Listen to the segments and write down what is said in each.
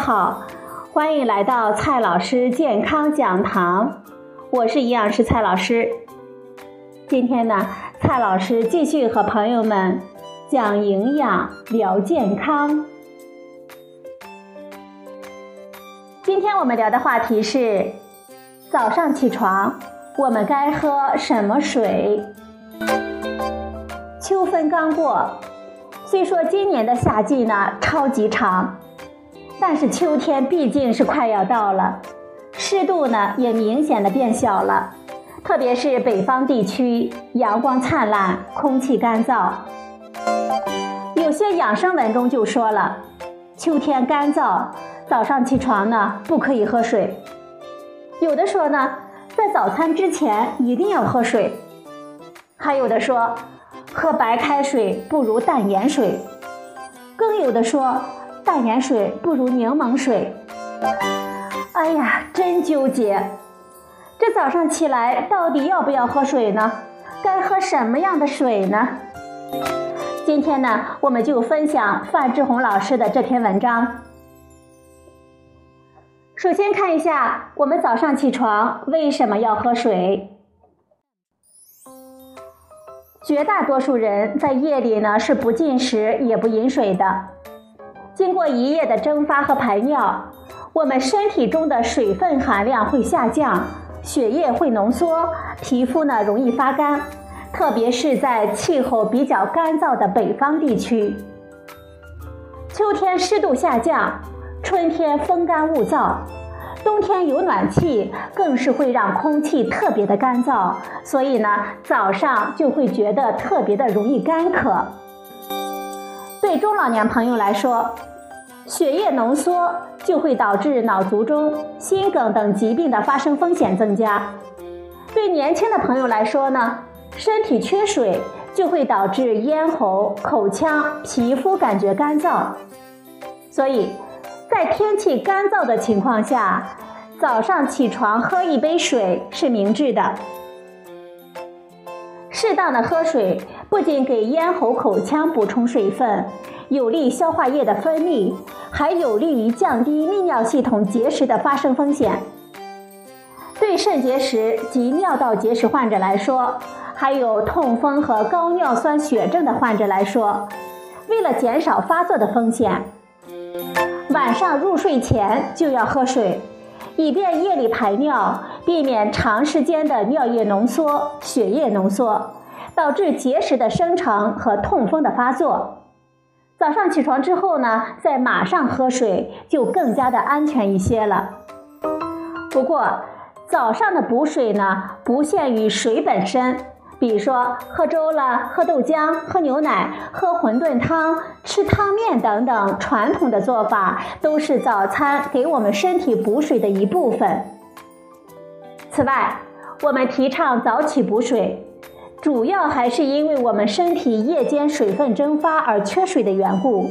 好，欢迎来到蔡老师健康讲堂，我是营养师蔡老师。今天呢，蔡老师继续和朋友们讲营养、聊健康。今天我们聊的话题是：早上起床，我们该喝什么水？秋分刚过，虽说今年的夏季呢超级长。但是秋天毕竟是快要到了，湿度呢也明显的变小了，特别是北方地区，阳光灿烂，空气干燥。有些养生文中就说了，秋天干燥，早上起床呢不可以喝水。有的说呢，在早餐之前一定要喝水，还有的说，喝白开水不如淡盐水，更有的说。淡盐水不如柠檬水。哎呀，真纠结！这早上起来到底要不要喝水呢？该喝什么样的水呢？今天呢，我们就分享范志红老师的这篇文章。首先看一下，我们早上起床为什么要喝水？绝大多数人在夜里呢是不进食也不饮水的。经过一夜的蒸发和排尿，我们身体中的水分含量会下降，血液会浓缩，皮肤呢容易发干，特别是在气候比较干燥的北方地区。秋天湿度下降，春天风干物燥，冬天有暖气，更是会让空气特别的干燥，所以呢早上就会觉得特别的容易干渴。对中老年朋友来说，血液浓缩就会导致脑卒中、心梗等疾病的发生风险增加。对年轻的朋友来说呢，身体缺水就会导致咽喉、口腔、皮肤感觉干燥。所以，在天气干燥的情况下，早上起床喝一杯水是明智的。适当的喝水不仅给咽喉、口腔补充水分。有利消化液的分泌，还有利于降低泌尿系统结石的发生风险。对肾结石及尿道结石患者来说，还有痛风和高尿酸血症的患者来说，为了减少发作的风险，晚上入睡前就要喝水，以便夜里排尿，避免长时间的尿液浓缩、血液浓缩，导致结石的生成和痛风的发作。早上起床之后呢，再马上喝水就更加的安全一些了。不过，早上的补水呢，不限于水本身，比如说喝粥了、喝豆浆、喝牛奶、喝馄饨汤、吃汤面等等，传统的做法都是早餐给我们身体补水的一部分。此外，我们提倡早起补水。主要还是因为我们身体夜间水分蒸发而缺水的缘故。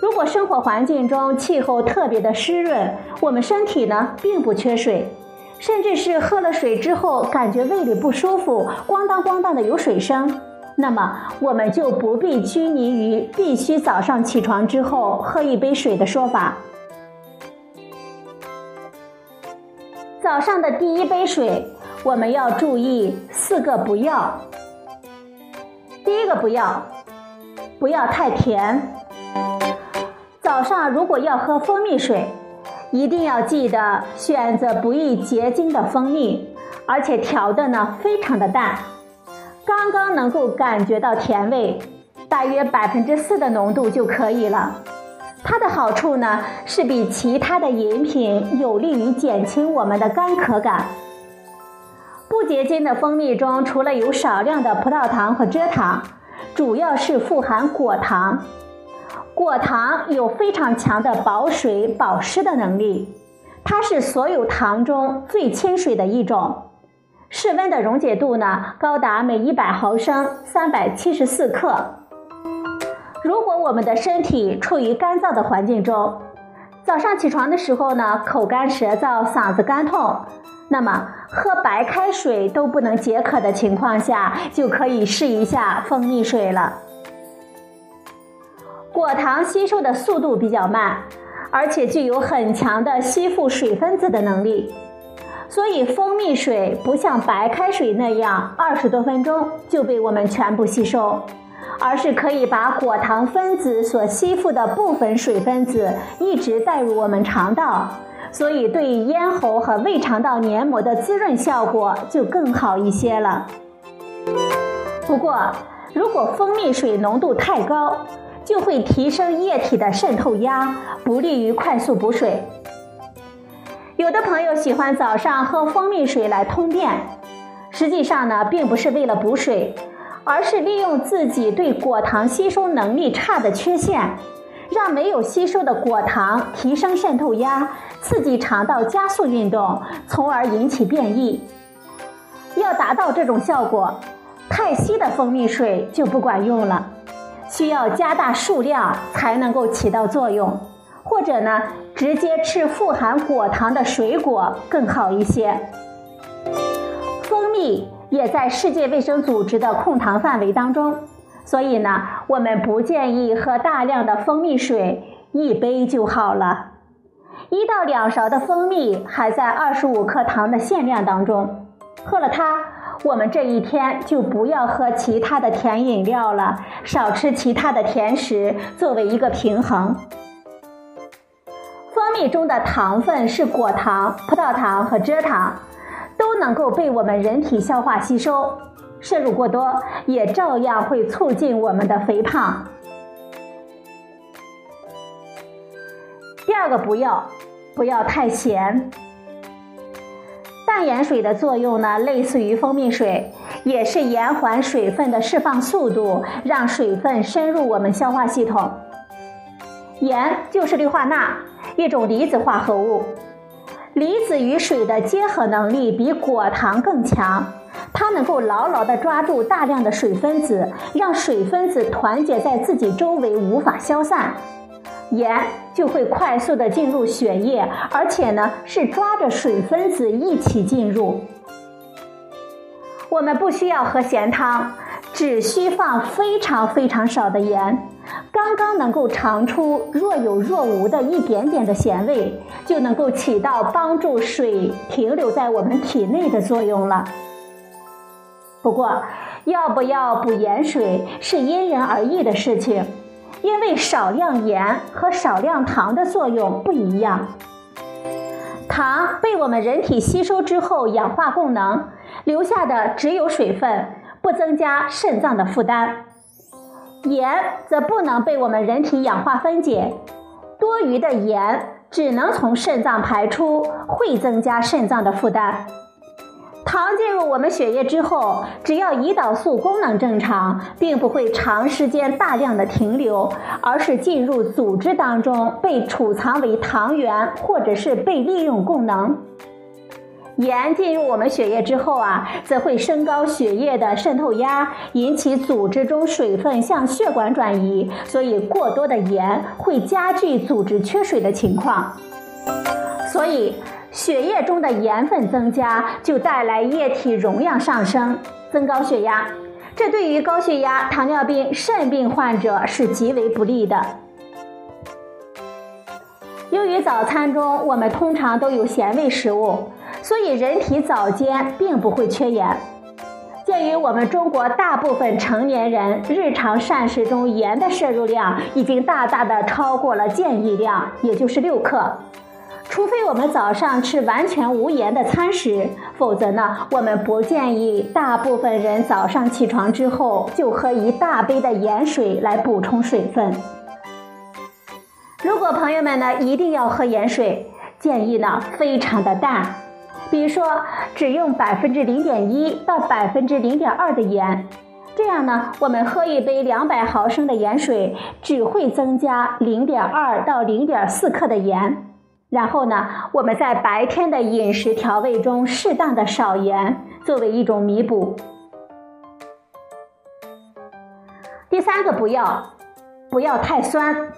如果生活环境中气候特别的湿润，我们身体呢并不缺水，甚至是喝了水之后感觉胃里不舒服，咣当咣当的有水声，那么我们就不必拘泥于必须早上起床之后喝一杯水的说法。早上的第一杯水。我们要注意四个不要。第一个不要，不要太甜。早上如果要喝蜂蜜水，一定要记得选择不易结晶的蜂蜜，而且调的呢非常的淡，刚刚能够感觉到甜味，大约百分之四的浓度就可以了。它的好处呢是比其他的饮品有利于减轻我们的干渴感。不结晶的蜂蜜中，除了有少量的葡萄糖和蔗糖，主要是富含果糖。果糖有非常强的保水保湿的能力，它是所有糖中最亲水的一种。室温的溶解度呢，高达每一百毫升三百七十四克。如果我们的身体处于干燥的环境中，早上起床的时候呢，口干舌燥，嗓子干痛。那么，喝白开水都不能解渴的情况下，就可以试一下蜂蜜水了。果糖吸收的速度比较慢，而且具有很强的吸附水分子的能力，所以蜂蜜水不像白开水那样二十多分钟就被我们全部吸收，而是可以把果糖分子所吸附的部分水分子一直带入我们肠道，所以对咽喉和胃肠道黏膜的滋润效果就更好一些了。不过，如果蜂蜜水浓度太高，就会提升液体的渗透压，不利于快速补水。有的朋友喜欢早上喝蜂蜜水来通便，实际上呢，并不是为了补水，而是利用自己对果糖吸收能力差的缺陷，让没有吸收的果糖提升渗透压，刺激肠道加速运动，从而引起变异。要达到这种效果，太稀的蜂蜜水就不管用了。需要加大数量才能够起到作用，或者呢，直接吃富含果糖的水果更好一些。蜂蜜也在世界卫生组织的控糖范围当中，所以呢，我们不建议喝大量的蜂蜜水，一杯就好了。一到两勺的蜂蜜还在二十五克糖的限量当中，喝了它。我们这一天就不要喝其他的甜饮料了，少吃其他的甜食，作为一个平衡。蜂蜜中的糖分是果糖、葡萄糖和蔗糖，都能够被我们人体消化吸收，摄入过多也照样会促进我们的肥胖。第二个不要，不要太咸。淡盐水的作用呢，类似于蜂蜜水，也是延缓水分的释放速度，让水分深入我们消化系统。盐就是氯化钠，一种离子化合物。离子与水的结合能力比果糖更强，它能够牢牢地抓住大量的水分子，让水分子团结在自己周围，无法消散。盐就会快速的进入血液，而且呢是抓着水分子一起进入。我们不需要喝咸汤，只需放非常非常少的盐，刚刚能够尝出若有若无的一点点的咸味，就能够起到帮助水停留在我们体内的作用了。不过，要不要补盐水是因人而异的事情。因为少量盐和少量糖的作用不一样，糖被我们人体吸收之后氧化供能，留下的只有水分，不增加肾脏的负担；盐则不能被我们人体氧化分解，多余的盐只能从肾脏排出，会增加肾脏的负担。糖进入我们血液之后，只要胰岛素功能正常，并不会长时间大量的停留，而是进入组织当中被储藏为糖原，或者是被利用功能。盐进入我们血液之后啊，则会升高血液的渗透压，引起组织中水分向血管转移，所以过多的盐会加剧组织缺水的情况。所以。血液中的盐分增加，就带来液体容量上升，增高血压。这对于高血压、糖尿病、肾病患者是极为不利的。由于早餐中我们通常都有咸味食物，所以人体早间并不会缺盐。鉴于我们中国大部分成年人日常膳食中盐的摄入量已经大大的超过了建议量，也就是六克。除非我们早上吃完全无盐的餐食，否则呢，我们不建议大部分人早上起床之后就喝一大杯的盐水来补充水分。如果朋友们呢一定要喝盐水，建议呢非常的淡，比如说只用百分之零点一到百分之零点二的盐，这样呢我们喝一杯两百毫升的盐水只会增加零点二到零点四克的盐。然后呢，我们在白天的饮食调味中适当的少盐，作为一种弥补。第三个不要，不要太酸。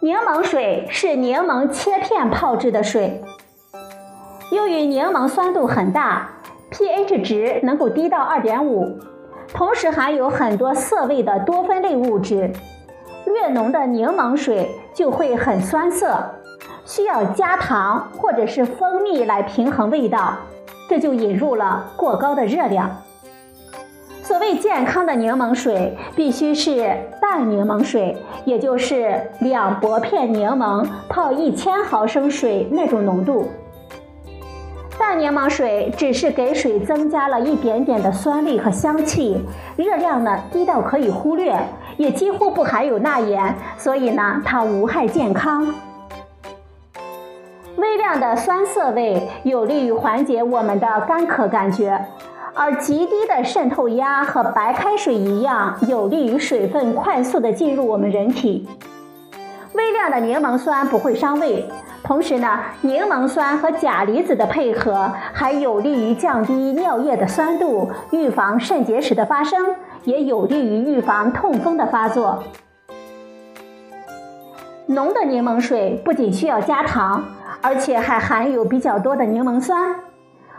柠檬水是柠檬切片泡制的水，由于柠檬酸度很大，pH 值能够低到二点五，同时含有很多涩味的多酚类物质。略浓的柠檬水就会很酸涩，需要加糖或者是蜂蜜来平衡味道，这就引入了过高的热量。所谓健康的柠檬水，必须是淡柠檬水，也就是两薄片柠檬泡一千毫升水那种浓度。淡柠檬水只是给水增加了一点点的酸味和香气，热量呢低到可以忽略，也几乎不含有钠盐，所以呢它无害健康。微量的酸涩味有利于缓解我们的干渴感觉，而极低的渗透压和白开水一样，有利于水分快速的进入我们人体。微量的柠檬酸不会伤胃。同时呢，柠檬酸和钾离子的配合还有利于降低尿液的酸度，预防肾结石的发生，也有利于预防痛风的发作。浓的柠檬水不仅需要加糖，而且还含有比较多的柠檬酸，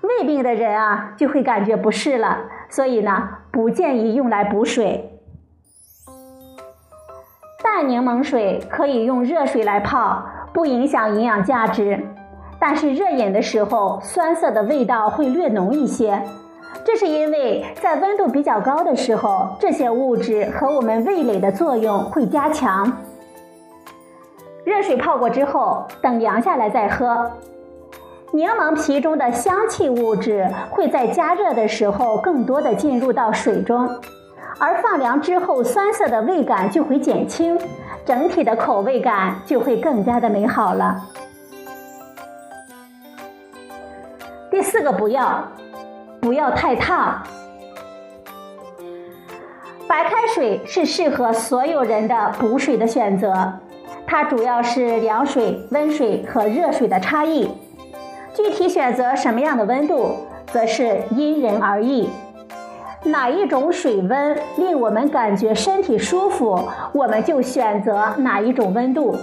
胃病的人啊就会感觉不适了，所以呢，不建议用来补水。淡柠檬水可以用热水来泡。不影响营养价值，但是热饮的时候，酸涩的味道会略浓一些。这是因为在温度比较高的时候，这些物质和我们味蕾的作用会加强。热水泡过之后，等凉下来再喝。柠檬皮中的香气物质会在加热的时候更多的进入到水中，而放凉之后，酸涩的味感就会减轻。整体的口味感就会更加的美好了。第四个不要，不要太烫。白开水是适合所有人的补水的选择，它主要是凉水、温水和热水的差异，具体选择什么样的温度，则是因人而异。哪一种水温令我们感觉身体舒服，我们就选择哪一种温度。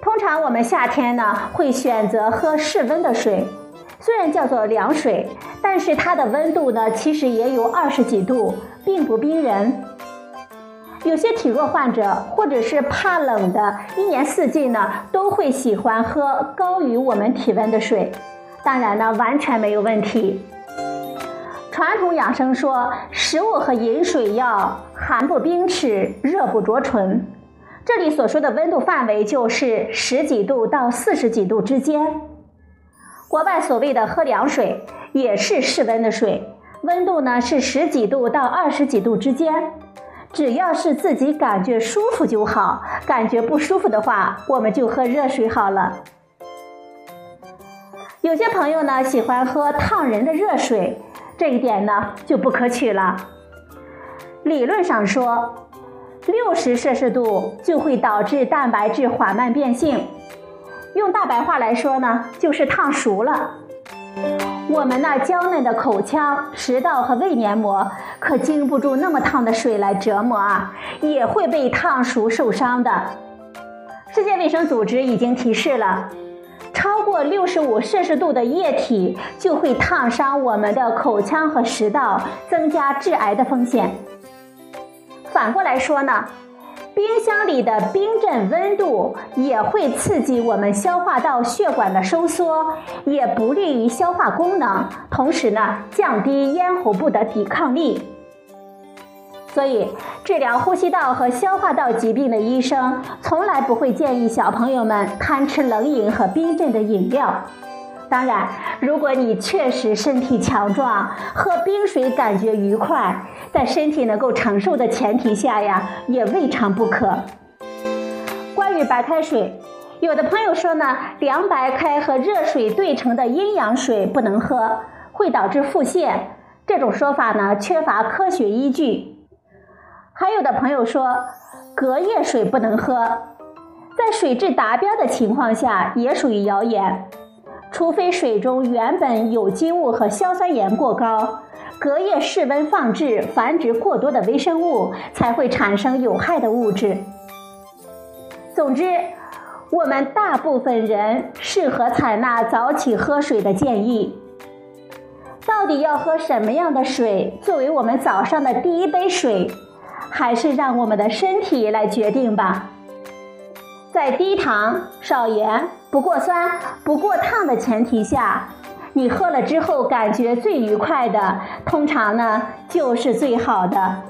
通常我们夏天呢会选择喝室温的水，虽然叫做凉水，但是它的温度呢其实也有二十几度，并不冰人。有些体弱患者或者是怕冷的，一年四季呢都会喜欢喝高于我们体温的水，当然呢完全没有问题。传统养生说，食物和饮水要寒不冰齿，热不着唇。这里所说的温度范围就是十几度到四十几度之间。国外所谓的喝凉水也是室温的水，温度呢是十几度到二十几度之间。只要是自己感觉舒服就好，感觉不舒服的话，我们就喝热水好了。有些朋友呢喜欢喝烫人的热水。这一点呢就不可取了。理论上说，六十摄氏度就会导致蛋白质缓慢变性，用大白话来说呢，就是烫熟了。我们那娇嫩的口腔、食道和胃黏膜可经不住那么烫的水来折磨啊，也会被烫熟受伤的。世界卫生组织已经提示了。超过六十五摄氏度的液体就会烫伤我们的口腔和食道，增加致癌的风险。反过来说呢，冰箱里的冰镇温度也会刺激我们消化道血管的收缩，也不利于消化功能，同时呢，降低咽喉部的抵抗力。所以，治疗呼吸道和消化道疾病的医生从来不会建议小朋友们贪吃冷饮和冰镇的饮料。当然，如果你确实身体强壮，喝冰水感觉愉快，在身体能够承受的前提下呀，也未尝不可。关于白开水，有的朋友说呢，凉白开和热水兑成的阴阳水不能喝，会导致腹泻。这种说法呢，缺乏科学依据。还有的朋友说，隔夜水不能喝，在水质达标的情况下也属于谣言。除非水中原本有机物和硝酸盐过高，隔夜室温放置繁殖过多的微生物，才会产生有害的物质。总之，我们大部分人适合采纳早起喝水的建议。到底要喝什么样的水作为我们早上的第一杯水？还是让我们的身体来决定吧。在低糖、少盐、不过酸、不过烫的前提下，你喝了之后感觉最愉快的，通常呢就是最好的。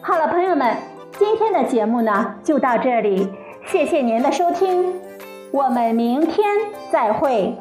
好了，朋友们，今天的节目呢就到这里，谢谢您的收听，我们明天再会。